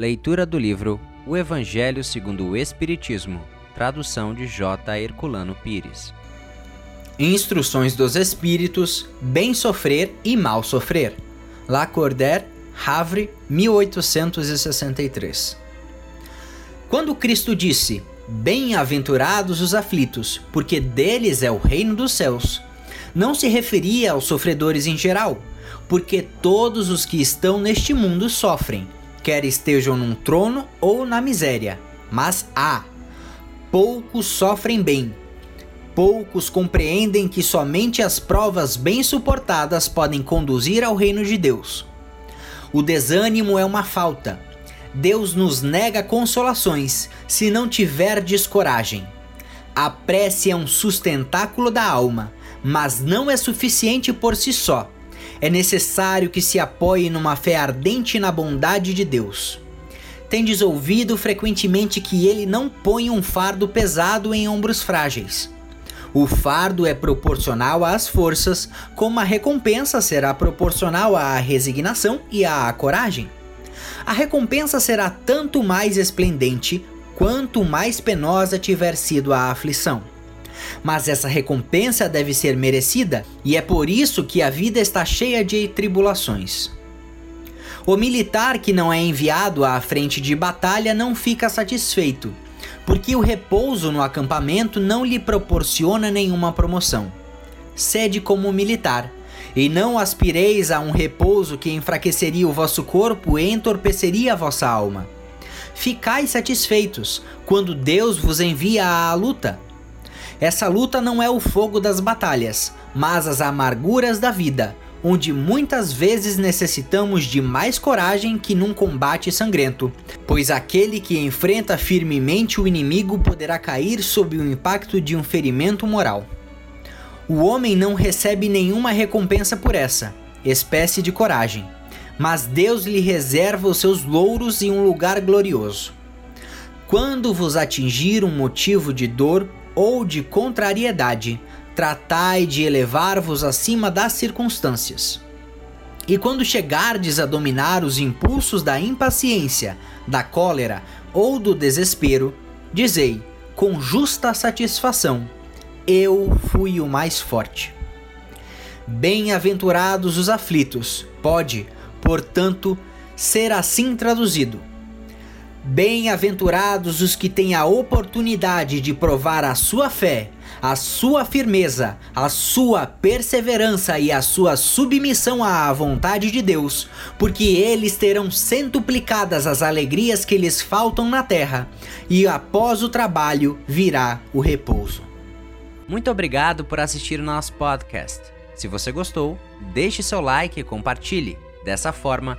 Leitura do livro O Evangelho segundo o Espiritismo, tradução de J. Herculano Pires. Instruções dos Espíritos, Bem Sofrer e Mal Sofrer. Lacordaire, Havre, 1863. Quando Cristo disse: Bem-aventurados os aflitos, porque deles é o reino dos céus, não se referia aos sofredores em geral, porque todos os que estão neste mundo sofrem, quer estejam num trono ou na miséria. Mas há poucos sofrem bem. Poucos compreendem que somente as provas bem suportadas podem conduzir ao reino de Deus. O desânimo é uma falta. Deus nos nega consolações se não tiverdes coragem. A prece é um sustentáculo da alma, mas não é suficiente por si só. É necessário que se apoie numa fé ardente na bondade de Deus. Tendes ouvido frequentemente que ele não põe um fardo pesado em ombros frágeis. O fardo é proporcional às forças, como a recompensa será proporcional à resignação e à coragem. A recompensa será tanto mais esplendente quanto mais penosa tiver sido a aflição. Mas essa recompensa deve ser merecida, e é por isso que a vida está cheia de tribulações. O militar que não é enviado à frente de batalha não fica satisfeito, porque o repouso no acampamento não lhe proporciona nenhuma promoção. Sede como militar, e não aspireis a um repouso que enfraqueceria o vosso corpo e entorpeceria a vossa alma. Ficai satisfeitos quando Deus vos envia à luta. Essa luta não é o fogo das batalhas, mas as amarguras da vida, onde muitas vezes necessitamos de mais coragem que num combate sangrento, pois aquele que enfrenta firmemente o inimigo poderá cair sob o impacto de um ferimento moral. O homem não recebe nenhuma recompensa por essa espécie de coragem, mas Deus lhe reserva os seus louros em um lugar glorioso. Quando vos atingir um motivo de dor ou de contrariedade, tratai de elevar-vos acima das circunstâncias. E quando chegardes a dominar os impulsos da impaciência, da cólera ou do desespero, dizei, com justa satisfação: Eu fui o mais forte. Bem-aventurados os aflitos, pode, portanto, ser assim traduzido. Bem-aventurados os que têm a oportunidade de provar a sua fé a sua firmeza, a sua perseverança e a sua submissão à vontade de Deus, porque eles terão centuplicadas as alegrias que lhes faltam na terra, e após o trabalho virá o repouso. Muito obrigado por assistir o nosso podcast. Se você gostou, deixe seu like e compartilhe. Dessa forma,